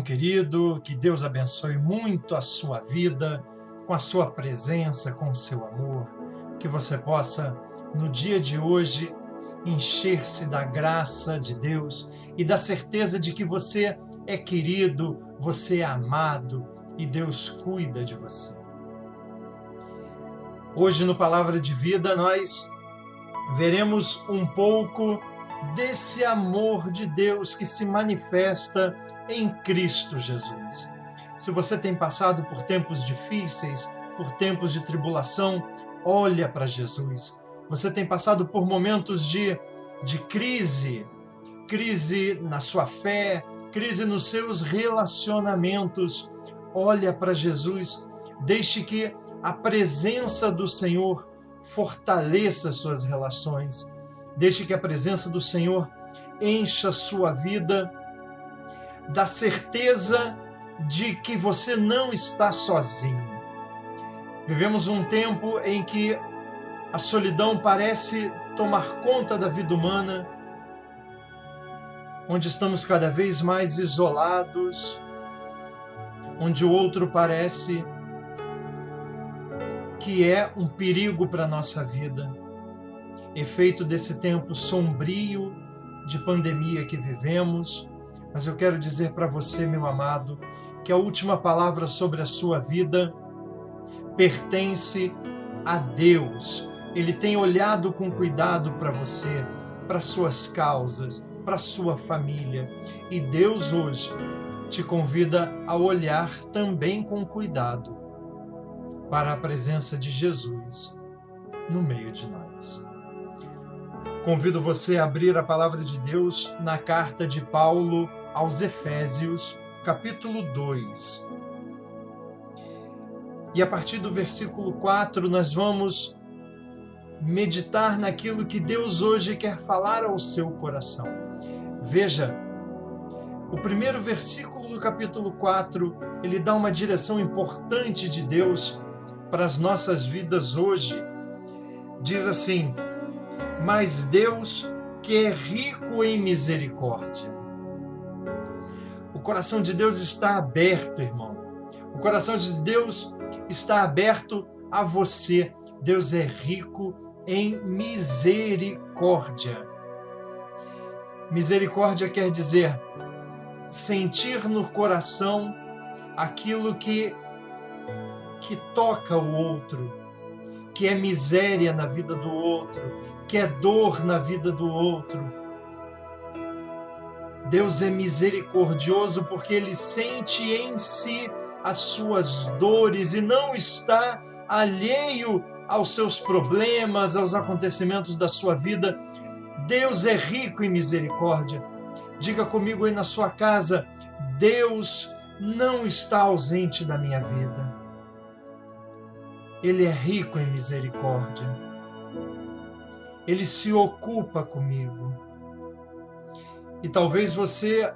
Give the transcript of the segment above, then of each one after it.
Irmão querido, que Deus abençoe muito a sua vida, com a sua presença, com o seu amor, que você possa, no dia de hoje, encher-se da graça de Deus e da certeza de que você é querido, você é amado e Deus cuida de você. Hoje, no Palavra de Vida, nós veremos um pouco desse amor de Deus que se manifesta em Cristo Jesus. Se você tem passado por tempos difíceis, por tempos de tribulação, olha para Jesus. Você tem passado por momentos de, de crise, crise na sua fé, crise nos seus relacionamentos. Olha para Jesus, deixe que a presença do Senhor fortaleça suas relações. Deixe que a presença do Senhor encha sua vida da certeza de que você não está sozinho. Vivemos um tempo em que a solidão parece tomar conta da vida humana, onde estamos cada vez mais isolados, onde o outro parece que é um perigo para a nossa vida. Efeito desse tempo sombrio de pandemia que vivemos, mas eu quero dizer para você, meu amado, que a última palavra sobre a sua vida pertence a Deus. Ele tem olhado com cuidado para você, para suas causas, para sua família. E Deus hoje te convida a olhar também com cuidado para a presença de Jesus no meio de nós. Convido você a abrir a palavra de Deus na carta de Paulo aos Efésios, capítulo 2. E a partir do versículo 4, nós vamos meditar naquilo que Deus hoje quer falar ao seu coração. Veja, o primeiro versículo do capítulo 4, ele dá uma direção importante de Deus para as nossas vidas hoje. Diz assim: Mas Deus, que é rico em misericórdia. O coração de Deus está aberto, irmão. O coração de Deus está aberto a você. Deus é rico em misericórdia. Misericórdia quer dizer sentir no coração aquilo que que toca o outro, que é miséria na vida do outro, que é dor na vida do outro. Deus é misericordioso porque ele sente em si as suas dores e não está alheio aos seus problemas, aos acontecimentos da sua vida. Deus é rico em misericórdia. Diga comigo aí na sua casa: Deus não está ausente da minha vida. Ele é rico em misericórdia. Ele se ocupa comigo. E talvez você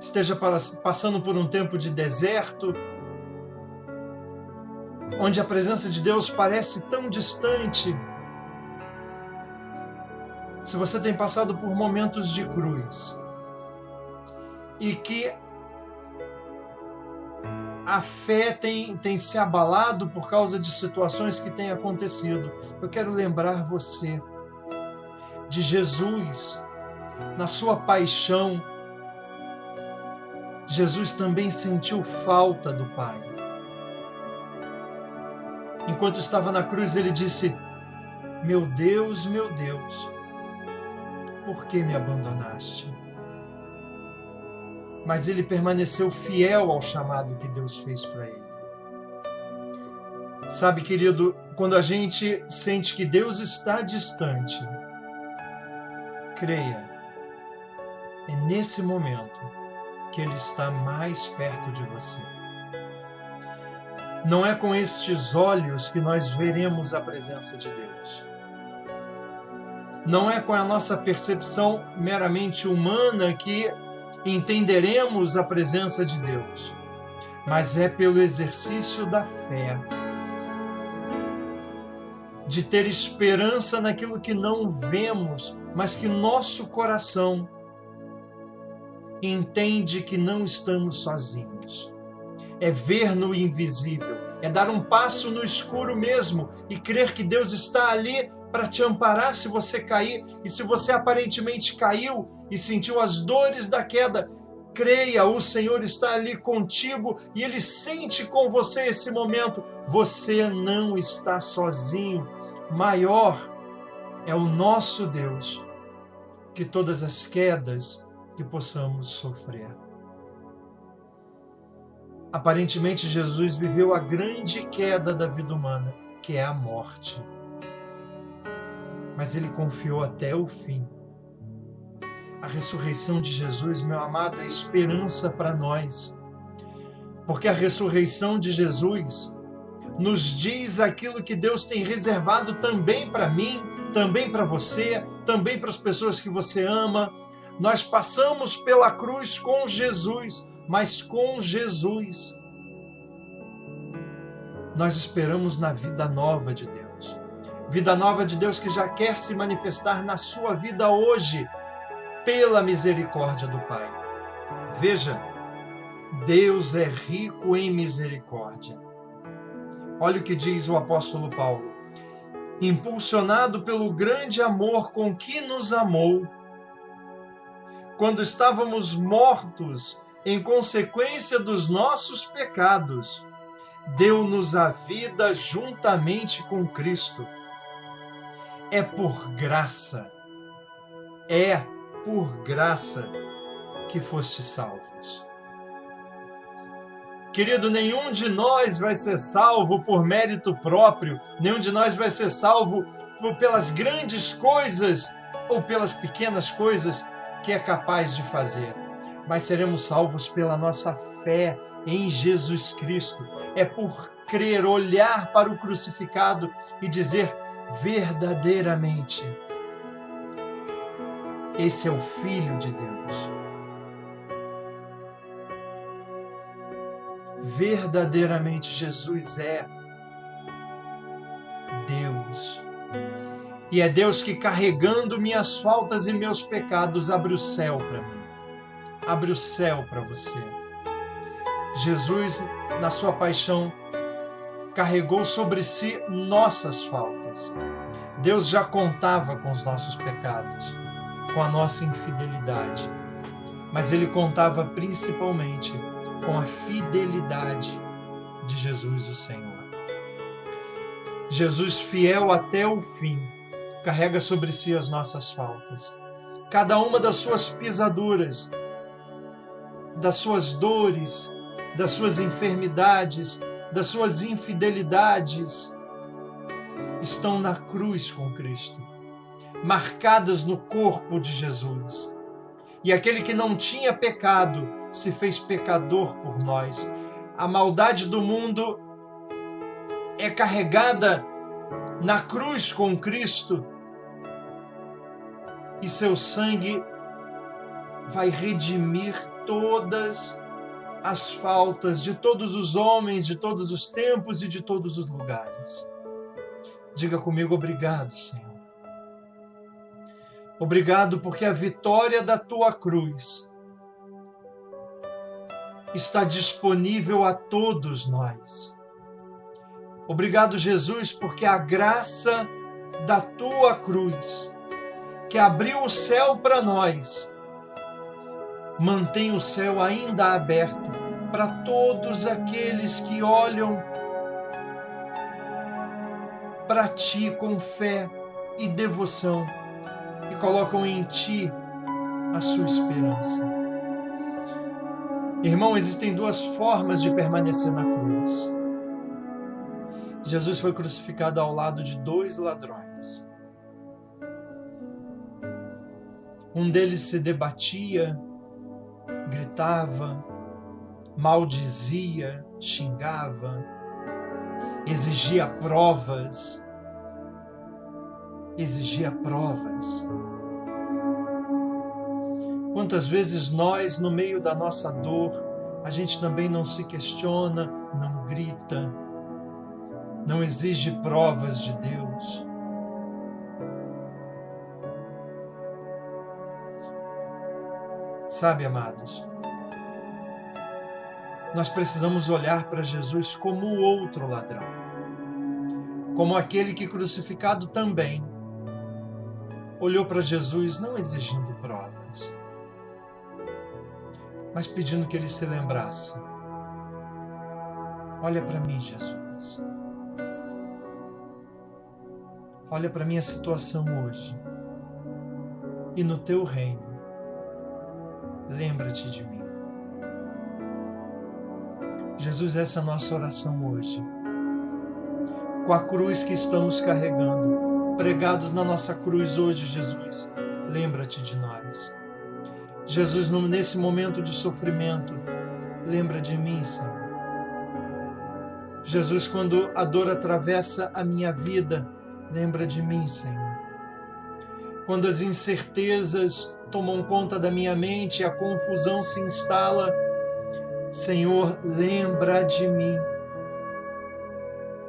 esteja passando por um tempo de deserto, onde a presença de Deus parece tão distante. Se você tem passado por momentos de cruz e que a fé tem, tem se abalado por causa de situações que têm acontecido. Eu quero lembrar você de Jesus, na sua paixão. Jesus também sentiu falta do Pai. Enquanto estava na cruz, ele disse: Meu Deus, meu Deus, por que me abandonaste? Mas ele permaneceu fiel ao chamado que Deus fez para ele. Sabe, querido, quando a gente sente que Deus está distante, creia, é nesse momento que Ele está mais perto de você. Não é com estes olhos que nós veremos a presença de Deus. Não é com a nossa percepção meramente humana que entenderemos a presença de Deus, mas é pelo exercício da fé, de ter esperança naquilo que não vemos, mas que nosso coração entende que não estamos sozinhos. É ver no invisível, é dar um passo no escuro mesmo e crer que Deus está ali para te amparar se você cair. E se você aparentemente caiu e sentiu as dores da queda, creia, o Senhor está ali contigo e ele sente com você esse momento. Você não está sozinho. Maior é o nosso Deus que todas as quedas que possamos sofrer. Aparentemente, Jesus viveu a grande queda da vida humana, que é a morte. Mas ele confiou até o fim. A ressurreição de Jesus, meu amado, é esperança para nós. Porque a ressurreição de Jesus nos diz aquilo que Deus tem reservado também para mim, também para você, também para as pessoas que você ama. Nós passamos pela cruz com Jesus, mas com Jesus nós esperamos na vida nova de Deus. Vida nova de Deus que já quer se manifestar na sua vida hoje, pela misericórdia do Pai. Veja, Deus é rico em misericórdia. Olha o que diz o apóstolo Paulo. Impulsionado pelo grande amor com que nos amou, quando estávamos mortos em consequência dos nossos pecados, deu-nos a vida juntamente com Cristo. É por graça, é por graça que foste salvos. Querido, nenhum de nós vai ser salvo por mérito próprio, nenhum de nós vai ser salvo pelas grandes coisas ou pelas pequenas coisas que é capaz de fazer, mas seremos salvos pela nossa fé em Jesus Cristo. É por crer, olhar para o crucificado e dizer verdadeiramente: esse é o Filho de Deus. Verdadeiramente Jesus é Deus. E é Deus que, carregando minhas faltas e meus pecados, abre o céu para mim. Abre o céu para você. Jesus, na sua paixão, carregou sobre si nossas faltas. Deus já contava com os nossos pecados, com a nossa infidelidade, mas ele contava principalmente com a fidelidade de Jesus, o Senhor. Jesus, fiel até o fim, carrega sobre si as nossas faltas. Cada uma das suas pisaduras, das suas dores, das suas enfermidades, das suas infidelidades, estão na cruz com Cristo, marcadas no corpo de Jesus. E aquele que não tinha pecado se fez pecador por nós. A maldade do mundo é carregada na cruz com Cristo e seu sangue vai redimir todas as faltas de todos os homens, de todos os tempos e de todos os lugares. Diga comigo, obrigado, Senhor. Obrigado porque a vitória da tua cruz está disponível a todos nós. Obrigado, Jesus, porque a graça da tua cruz, que abriu o céu para nós, mantém o céu ainda aberto para todos aqueles que olham para ti com fé e devoção colocam em ti a sua esperança. Irmão, existem duas formas de permanecer na cruz. Jesus foi crucificado ao lado de dois ladrões. Um deles se debatia gritava, maldizia, xingava, exigia provas, exigia provas. Quantas vezes nós, no meio da nossa dor, a gente também não se questiona, não grita, não exige provas de Deus. Sabe, amados, nós precisamos olhar para Jesus como o outro ladrão, como aquele que crucificado também olhou para Jesus não exigindo mas pedindo que ele se lembrasse. Olha para mim, Jesus. Olha para minha situação hoje. E no teu reino, lembra-te de mim. Jesus, essa é a nossa oração hoje. Com a cruz que estamos carregando, pregados na nossa cruz hoje, Jesus, lembra-te de nós. Jesus, nesse momento de sofrimento, lembra de mim, Senhor. Jesus, quando a dor atravessa a minha vida, Lembra de mim, Senhor. Quando as incertezas tomam conta da minha mente e a confusão se instala, Senhor, lembra de mim.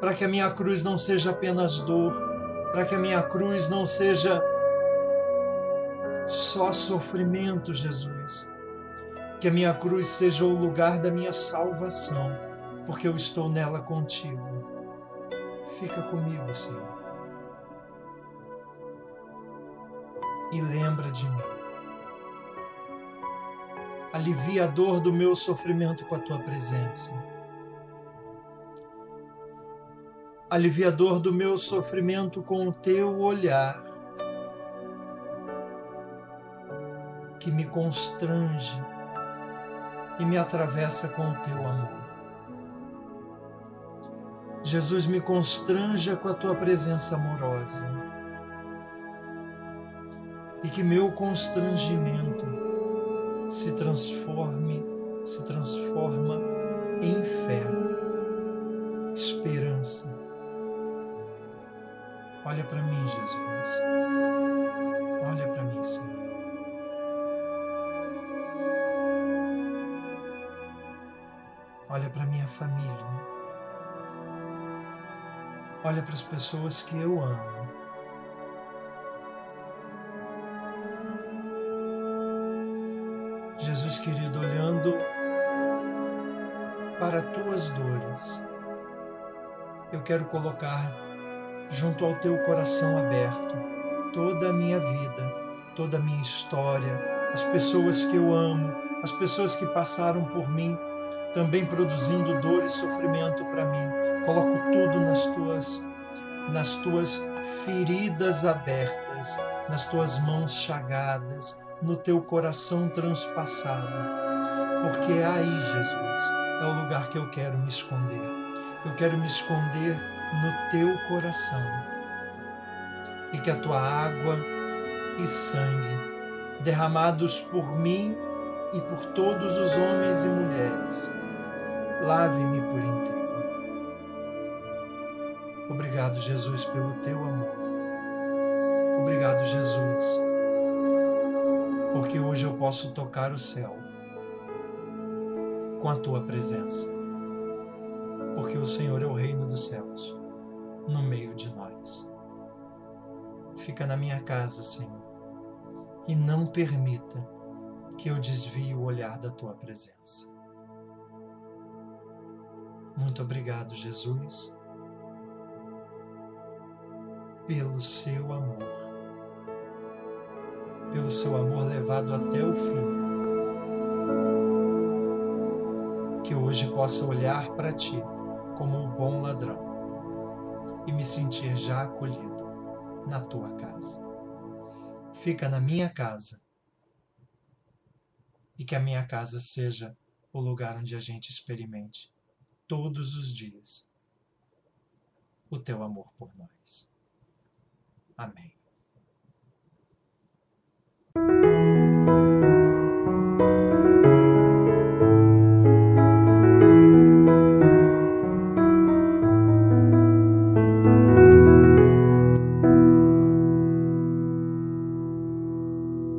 Para que a minha cruz não seja apenas dor, para que a minha cruz não seja só sofrimento, Jesus. Que a minha cruz seja o lugar da minha salvação, porque eu estou nela contigo. Fica comigo, Senhor. e lembra de mim. Alivia a dor do meu sofrimento com a tua presença. Alivia a dor do meu sofrimento com o teu olhar, que me constrange e me atravessa com o teu amor. Jesus me constranja com a tua presença amorosa e que meu constrangimento se transforme, se transforma em fé, esperança. Olha para mim, Jesus. Olha para mim, Senhor. Olha para minha família. Olha para as pessoas que eu amo. Jesus querido, olhando para tuas dores, eu quero colocar junto ao teu coração aberto toda a minha vida, toda a minha história, as pessoas que eu amo, as pessoas que passaram por mim, também produzindo dor e sofrimento para mim. Coloco tudo nas tuas nas tuas feridas abertas, nas tuas mãos chagadas, no teu coração transpassado. Porque aí, Jesus, é o lugar que eu quero me esconder. Eu quero me esconder no teu coração. E que a tua água e sangue, derramados por mim e por todos os homens e mulheres, lave-me por inteiro. Obrigado, Jesus, pelo teu amor. Obrigado, Jesus porque hoje eu posso tocar o céu com a tua presença. Porque o Senhor é o reino dos céus no meio de nós. Fica na minha casa, Senhor, e não permita que eu desvie o olhar da tua presença. Muito obrigado, Jesus, pelo seu amor pelo seu amor levado até o fim. Que hoje possa olhar para ti como um bom ladrão e me sentir já acolhido na tua casa. Fica na minha casa e que a minha casa seja o lugar onde a gente experimente todos os dias o teu amor por nós. Amém.